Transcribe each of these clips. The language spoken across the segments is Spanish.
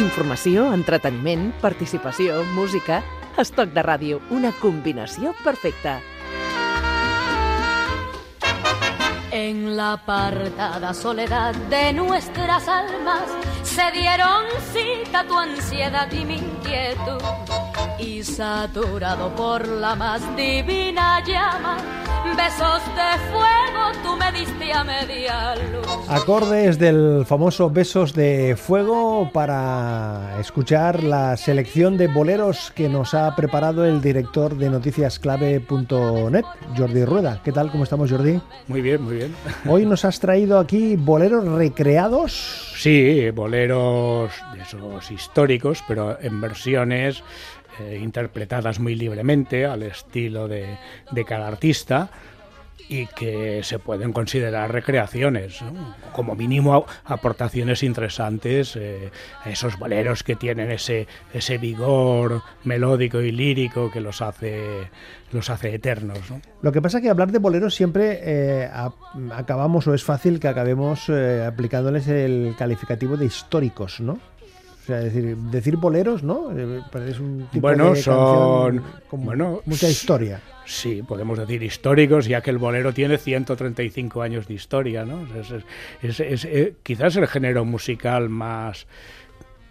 Informació, entreteniment, participació, música... Estoc de ràdio, una combinació perfecta. En la apartada soledad de nuestras almas se dieron cita tu ansiedad y mi inquietud. Y saturado por la más divina llama, besos de fuego tú me diste a media luz. Acordes del famoso Besos de Fuego para escuchar la selección de boleros que nos ha preparado el director de noticiasclave.net, Jordi Rueda. ¿Qué tal? ¿Cómo estamos, Jordi? Muy bien, muy bien. Hoy nos has traído aquí boleros recreados. Sí, boleros de esos históricos, pero en versiones eh, interpretadas muy libremente al estilo de, cada artista y que se pueden considerar recreaciones, como mínimo aportaciones interesantes eh, a esos boleros que tienen ese, ese vigor melódico y lírico que los hace, los hace eternos. ¿no? Lo que pasa es que hablar de boleros siempre eh, acabamos o es fácil que acabemos aplicándoles el calificativo de históricos, ¿no? O sea, decir, decir boleros, ¿no? Eh, pues es un tipo Bueno, de son- con bueno, mucha historia. Sí, podemos decir históricos, ya que el bolero tiene 135 años de historia, ¿no? Es, es- es- es, eh, quizás el género musical más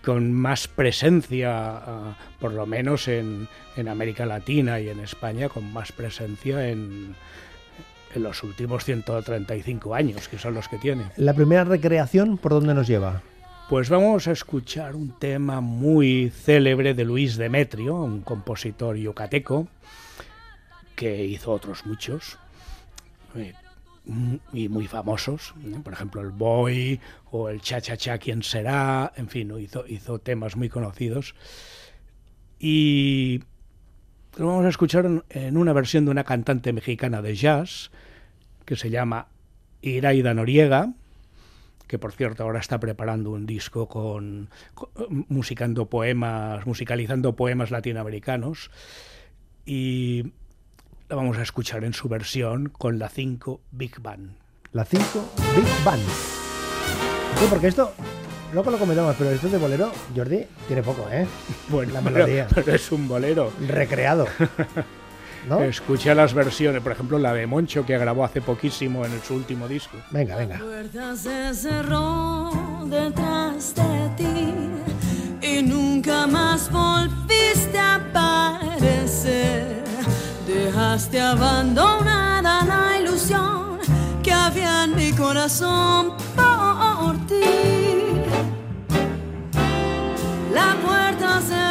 con más presencia, ah, por lo menos en, en América Latina y en España, con más presencia en, en los últimos 135 años, que son los que tiene. La primera recreación, ¿por dónde nos lleva? Pues vamos a escuchar un tema muy célebre de Luis Demetrio, un compositor yucateco, que hizo otros muchos eh, y muy famosos, por ejemplo el Boy o el Cha Cha Cha quién será, en fin, hizo, temas muy conocidos. Y lo vamos a escuchar en una versión de una cantante mexicana de jazz que se llama Iraida Noriega que por cierto ahora está preparando un disco con, con- musicando poemas, musicalizando poemas latinoamericanos y la vamos a escuchar en su versión con la 5 Big Band. La 5 Big Band. Sí, porque esto, luego lo comentamos, pero esto de bolero, Jordi, tiene poco, ¿eh? Bueno, La pero- melodía. pero es un bolero. Recreado. ¿No? Escucha las versiones, por ejemplo la de Moncho que grabó hace poquísimo en su último disco. Venga, venga. puerta se cerró detrás de ti y nunca más volviste a aparecer. Dejaste abandonada la ilusión que había en mi corazón por ti. La puerta se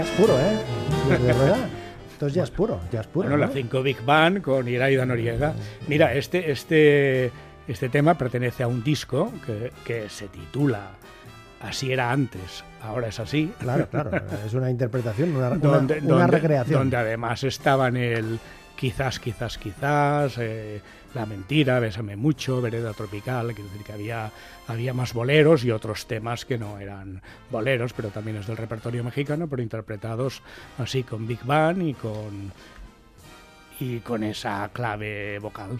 es jazz puro, ¿eh? De verdad. Esto es jazz puro, jazz puro. Bueno, ¿no? la 5 Big Band con Iraida Noriega. Mira, este, este, este tema pertenece a un disco que, que se titula Así era antes, ahora es así. Claro, claro. Es una interpretación, una, una- donde, una donde- recreación. donde además estaban el quizás, quizás, quizás, eh, La Mentira, Bésame Mucho, Vereda Tropical, quiero decir que había, había más boleros y otros temas que no eran boleros, pero también es del repertorio mexicano, pero interpretados así con Big Band y con y con esa clave vocal.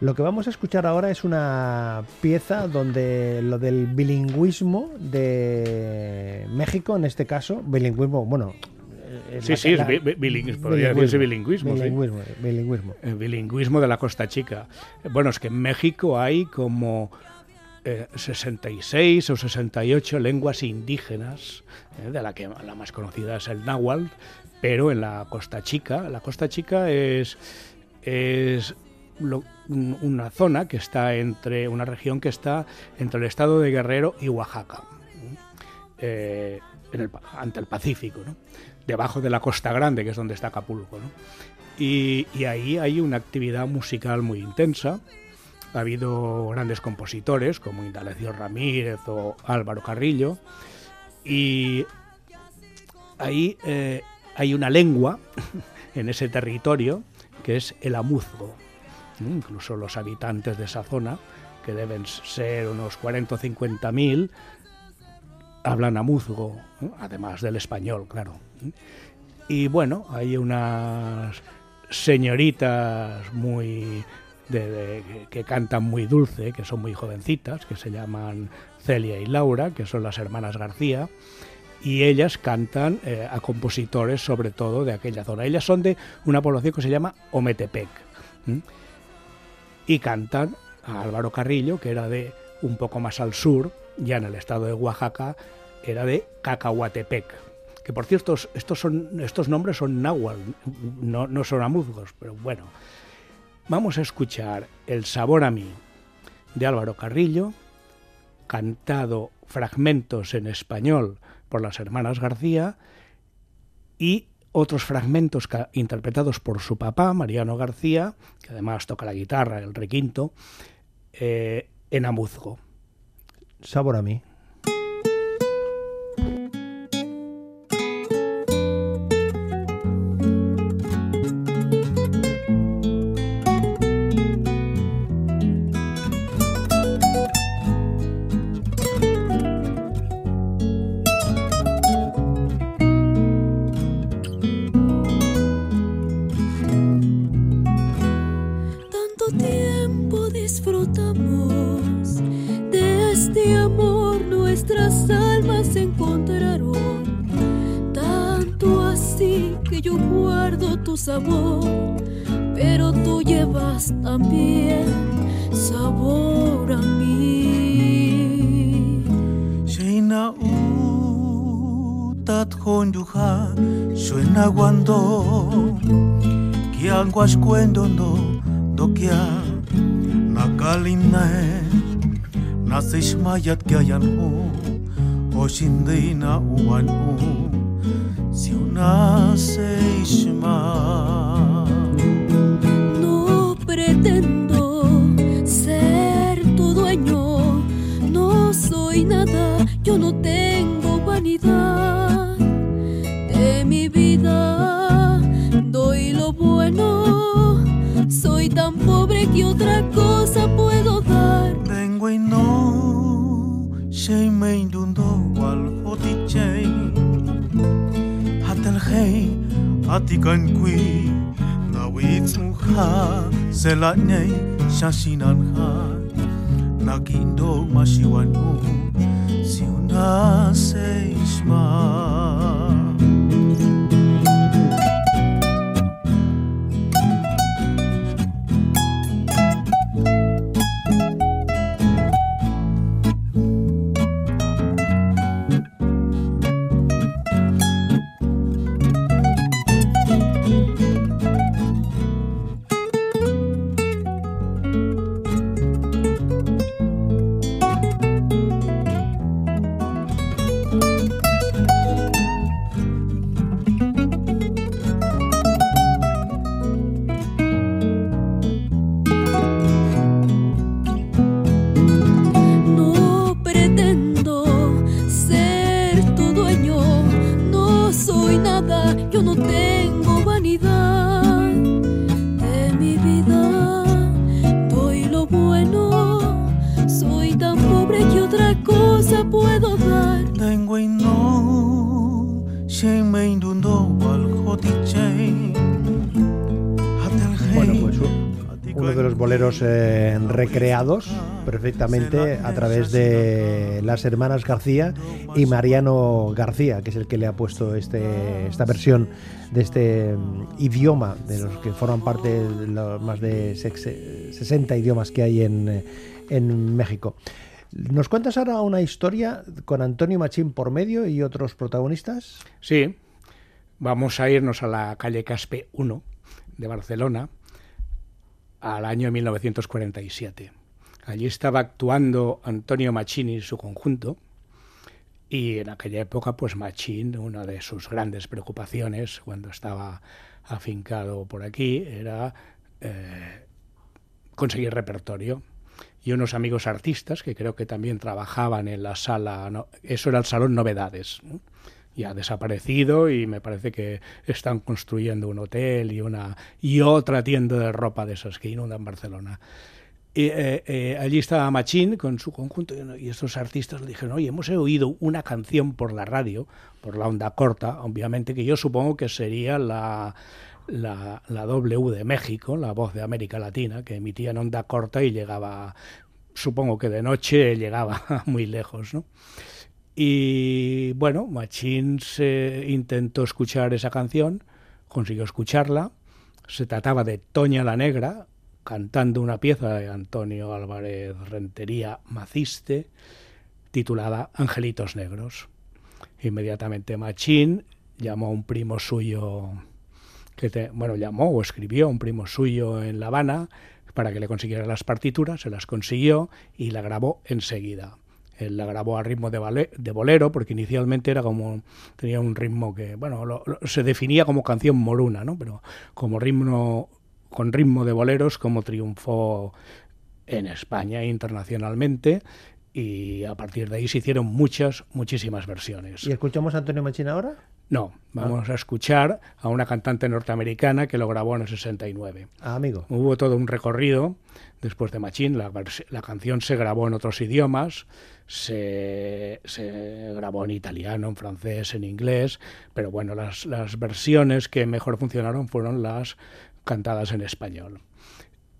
Lo que vamos a escuchar ahora es una pieza donde lo del bilingüismo de México, en este caso, bilingüismo, bueno. Eh, Sí, sí, es la- bi- bi- bilingüismo, podría decirse bilingüismo, sí. Bilingüismo, bilingüismo. el bilingüismo de la Costa Chica. Bueno, es que en México hay como eh, 66 o 68 lenguas indígenas, eh, de la que la más conocida es el náhuatl, pero en la Costa Chica, la Costa Chica es, es lo- un- una zona que está entre, una región que está entre el estado de Guerrero y Oaxaca, eh, en el ante el Pacífico, ¿no? Debajo de la Costa Grande, que es donde está Acapulco. ¿no? Y, ahí hay una actividad musical muy intensa. Ha habido grandes compositores como Indalecio Ramírez o Álvaro Carrillo. Y ahí eh, hay una lengua en ese territorio que es el amuzgo. Incluso los habitantes de esa zona, que deben ser unos 40 o 50 mil, hablan amuzgo, ¿no? además del español, claro. Y bueno, hay unas señoritas muy de- que- cantan muy dulce, que son muy jovencitas, que se llaman Celia y Laura, que son las hermanas García, y ellas cantan eh, a compositores sobre todo de aquella zona. Ellas son de una población que se llama Ometepec. Y cantan a Álvaro Carrillo, que era de un poco más al sur, ya en el estado de Oaxaca, era de Cacahuatepec. Que por cierto, estos, son, estos nombres son náhuatl, no, no son amuzgos, pero bueno. Vamos a escuchar El sabor a mí de Álvaro Carrillo, cantado fragmentos en español por las hermanas García y otros fragmentos interpretados por su papá, Mariano García, que además toca la guitarra, el requinto, eh, en amuzgo. Sabor a mí. También sabor a mí. Sheina utat honjuja suena cuando kiangwas cuendo no dokia nakalinae nasish mayat kayan hu oshindina uan u si una seishma no soy nada, yo no tengo vanidad de mi vida. Doy lo bueno, soy tan pobre que otra cosa puedo dar. Tengo y no Shei mein dundo wal hoti chei Hatel hei Atikan kui nakindog masiwan mo si una sa isma. Eh, recreados perfectamente a través de las hermanas García y Mariano García, que es el que le ha puesto este, esta versión de este mm, idioma, de los que forman parte de los más de 60 idiomas que hay en, eh, en México. ¿Nos cuentas ahora una historia con Antonio Machín por medio y otros protagonistas? Sí, vamos a irnos a la calle Caspe 1 de Barcelona al año 1947. Allí estaba actuando Antonio Machín y su conjunto, y en aquella época, pues Machín, una de sus grandes preocupaciones cuando estaba afincado por aquí, era eh, conseguir repertorio. Y unos amigos artistas que creo que también trabajaban en la sala, eso era el Salón Novedades ya ha desaparecido y me parece que están construyendo un hotel y una y otra tienda de ropa de esas que inundan Barcelona. Y, eh, eh, allí estaba Machín con su conjunto y estos artistas le dijeron, oye, hemos oído una canción por la radio, por la onda corta, obviamente, que yo supongo que sería la, la, la W de México, la voz de América Latina, que emitía en onda corta y llegaba, supongo que de noche llegaba muy lejos, ¿no? Y bueno, Machín se intentó escuchar esa canción, consiguió escucharla. Se trataba de Toña la Negra, cantando una pieza de Antonio Álvarez Rentería Maciste, titulada Angelitos Negros. Inmediatamente Machín llamó a un primo suyo, que bueno, llamó o escribió a un primo suyo en La Habana para que le consiguiera las partituras, se las consiguió y la grabó enseguida. Él la grabó a ritmo de, bolero, porque inicialmente era como tenía un ritmo que, bueno, se definía como canción moruna, ¿no? Pero como ritmo con ritmo de boleros, como triunfó en España e internacionalmente y a partir de ahí se hicieron muchas, muchísimas versiones. ¿Y escuchamos a Antonio Machín ahora? No, vamos a escuchar a una cantante norteamericana que lo grabó en el 69. Ah, amigo. Hubo todo un recorrido después de Machín, la, la canción se grabó en otros idiomas, se, se, grabó en italiano, en francés, en inglés, pero bueno, las, las versiones que mejor funcionaron fueron las cantadas en español.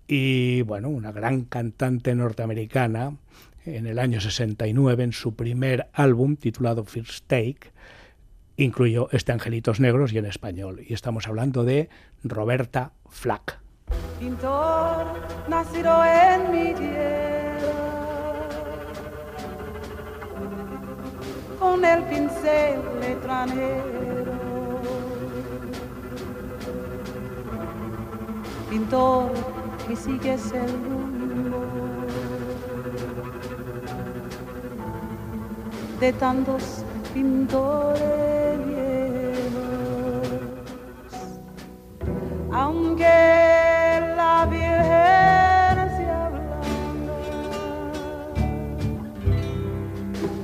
Y bueno, una gran cantante norteamericana, en el año 69, en su primer álbum titulado First Take, incluyó este Angelitos Negros y en español. Y estamos hablando de Roberta Flack. Pintor nacido en mi tierra, con el pincel extranjero. Pintor que sigues el rumbo de tantos pintores. Aunque la Virgen se ablanda,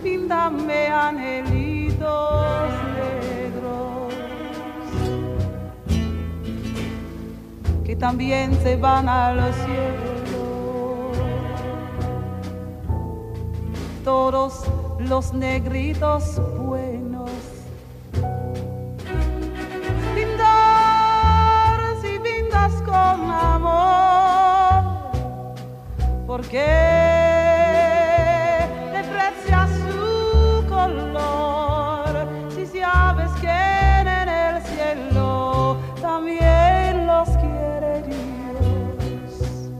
píntame anhelitos negros que también se van al cielo. Todos los negritos buenos porque deprecia su color. Si sabes que en el cielo también los quiere Dios,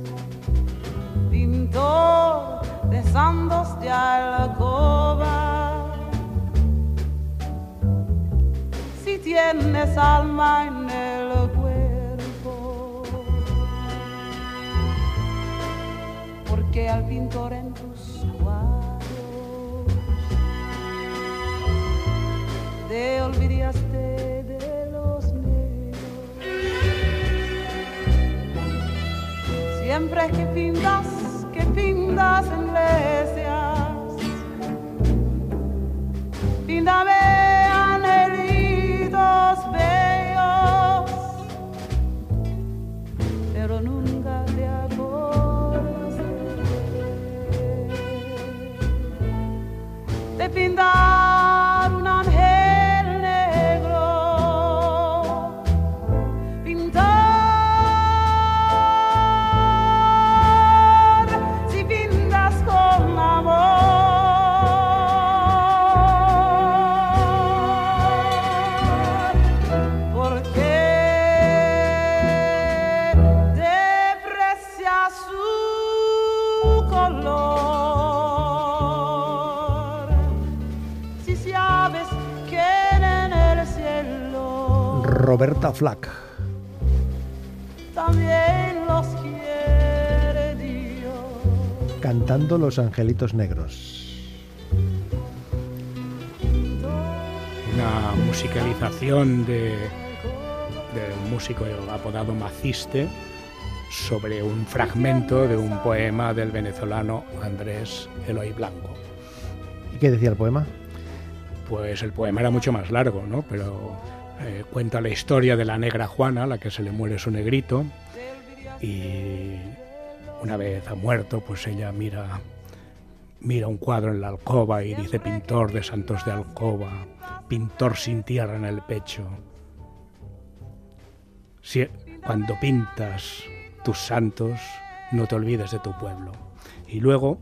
pintor de santos de alcoba. Si tienes alma en al pintor en tus cuadros te olvidaste de los negros. Siempre que pintas, que pintas en iglesias, Binda. Roberta Flack. También los quiere Dios. Cantando Los Angelitos Negros. Una musicalización de, de un músico apodado Maciste sobre un fragmento de un poema del venezolano Andrés Eloy Blanco. ¿Y qué decía el poema? Pues el poema era mucho más largo, ¿no? Pero eh, cuenta la historia de la negra Juana, a la que se le muere su negrito, y una vez ha muerto, pues ella mira, mira un cuadro en la alcoba y dice pintor de santos de alcoba, pintor sin tierra en el pecho. Si, cuando pintas tus santos, no te olvides de tu pueblo. Y luego,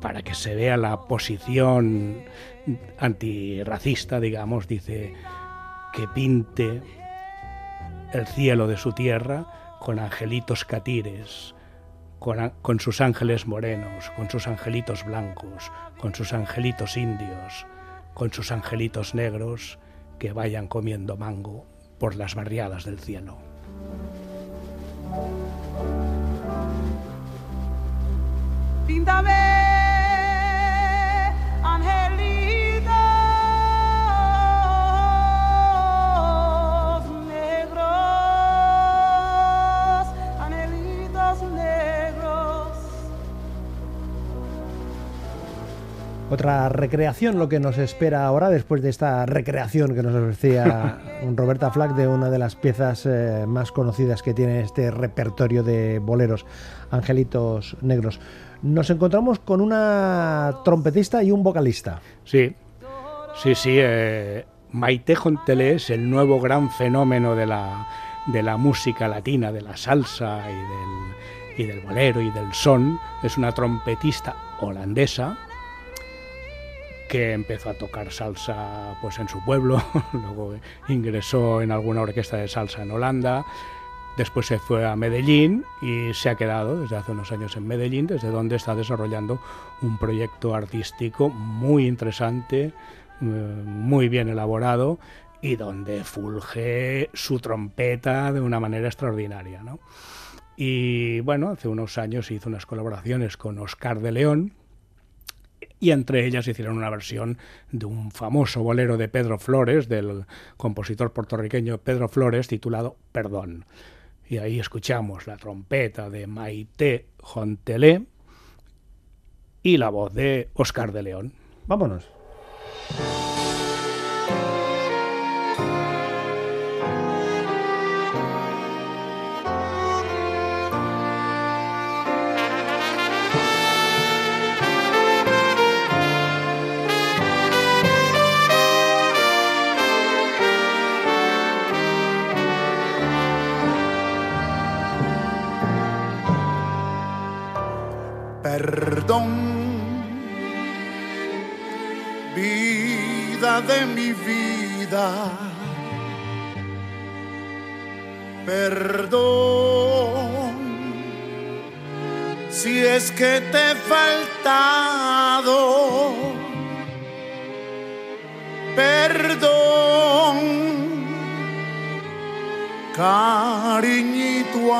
para que se vea la posición antirracista, digamos, dice que pinte el cielo de su tierra con angelitos catires, con, sus ángeles morenos, con sus angelitos blancos, con sus angelitos indios, con sus angelitos negros que vayan comiendo mango por las barriadas del cielo. Píntame, angelitos Otra recreación, lo que nos espera ahora después de esta recreación que nos ofrecía Roberta Flack de una de las piezas eh, más conocidas que tiene este repertorio de boleros, Angelitos Negros. Nos encontramos con una trompetista y un vocalista. Sí, sí, sí. Eh, Maite Jontelé es el nuevo gran fenómeno de la, de la música latina, de la salsa y del, y del bolero y del son. Es una trompetista holandesa que empezó a tocar salsa pues en su pueblo, luego ingresó en alguna orquesta de salsa en Holanda, después se fue a Medellín y se ha quedado desde hace unos años en Medellín, desde donde está desarrollando un proyecto artístico muy interesante, eh, muy bien elaborado y donde fulge su trompeta de una manera extraordinaria. ¿no? Y bueno, hace unos años hizo unas colaboraciones con Oscar de León, y entre ellas hicieron una versión de un famoso bolero de Pedro Flores, del compositor puertorriqueño Pedro Flores, titulado Perdón. Y ahí escuchamos la trompeta de Maite Jontelé y la voz de Oscar de León. Vámonos.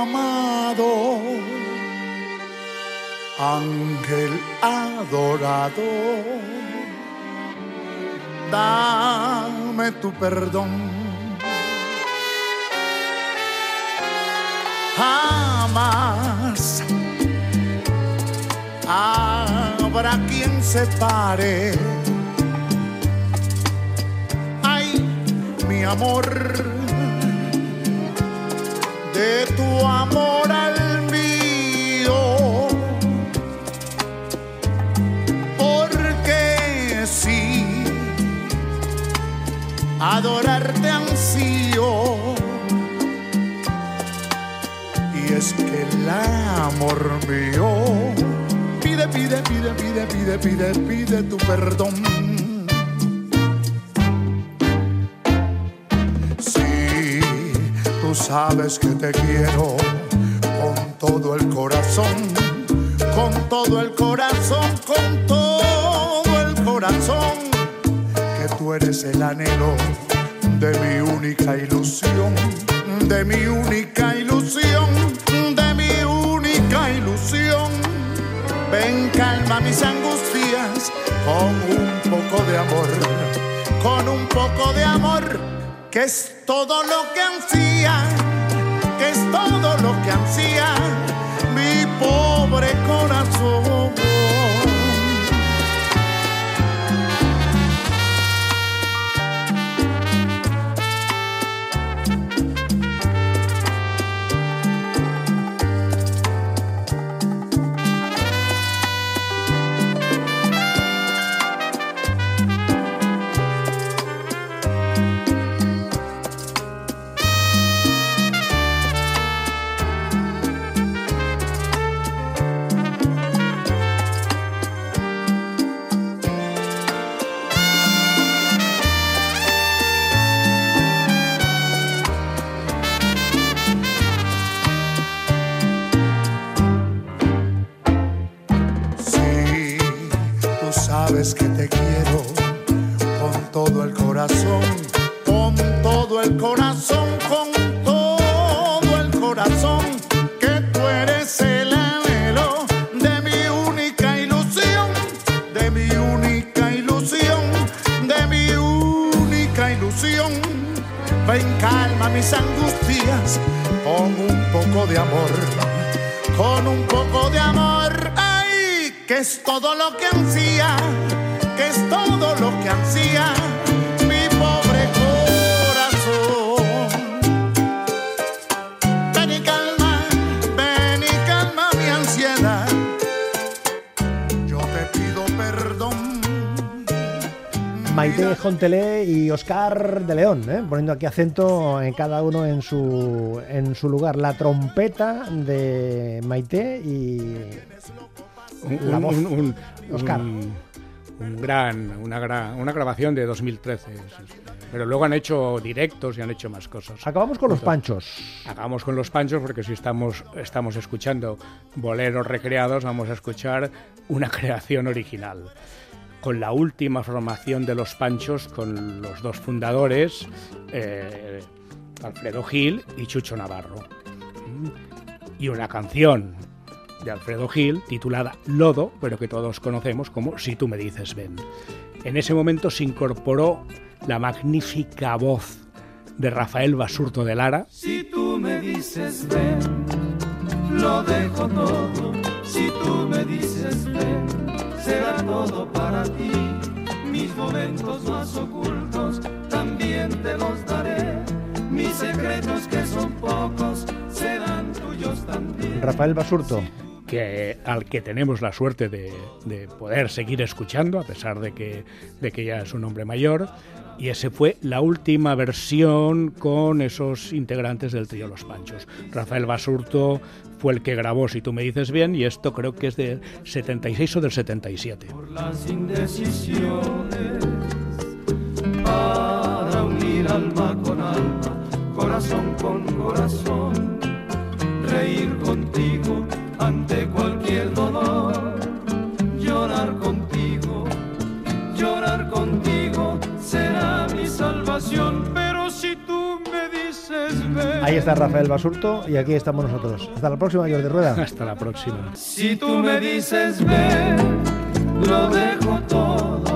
Amado ángel adorado, dame tu perdón. Jamás habrá quien se pare. Ay, mi amor, de tu amor al adorarte ansío. Y es que el amor mío pide, pide, pide, pide, pide, pide, pide tu perdón. Sabes que te quiero con todo el corazón, con todo el corazón, con todo el corazón tú eres el anhelo de mi única ilusión, de mi única ilusión, de mi única ilusión. Ven, calma mis angustias con un poco de amor, con un poco de amor, que es todo lo que ansía, que es todo lo que ansía mi pobre corazón. Amor con un poco de amor. ¡Ay! Que es todo lo que ansía, que es todo lo que ansía Maite Jontelé y Oscar de León, ¿eh? poniendo aquí acento en cada uno en su, en su lugar. La trompeta de Maite y Un, La voz. un- un- Oscar. un- un gran, una, gra- una grabación de 2013. es- es- Pero luego han hecho directos y han hecho más cosas. Acabamos con los panchos. Hagamos con los panchos porque si estamos, estamos escuchando boleros recreados, vamos a escuchar una creación original. Con la última formación de los panchos, con los dos fundadores, eh, Alfredo Gil y Chucho Navarro. Mm. Y una canción de Alfredo Gil titulada Lodo, pero que todos conocemos como Si tú me dices ven. En ese momento se incorporó la magnífica voz de Rafael Basurto de Lara, Si tú me dices ven, lo dejo todo. Si tú me dices ven, será todo para ti. Mis momentos más ocultos también te los daré. Mis secretos que son pocos serán tuyos también. Rafael Basurto. Que, al que tenemos la suerte de, de poder seguir escuchando, a pesar de que, de que ya es un hombre mayor. Y ese fue la última versión con esos integrantes del trío Los Panchos. Rafael Basurto fue el que grabó, si tú me dices bien, y esto creo que es del 76 o del 77. por las indecisiones para unir alma con alma, corazón con corazón, reír contigo ante cualquier dolor, llorar contigo, llorar contigo será mi salvación, pero si tú me dices ven, Ahí está Rafael Basurto y aquí estamos nosotros. Hasta la próxima, Jordi Rueda. Hasta la próxima. Si tú me dices ven, lo dejo todo.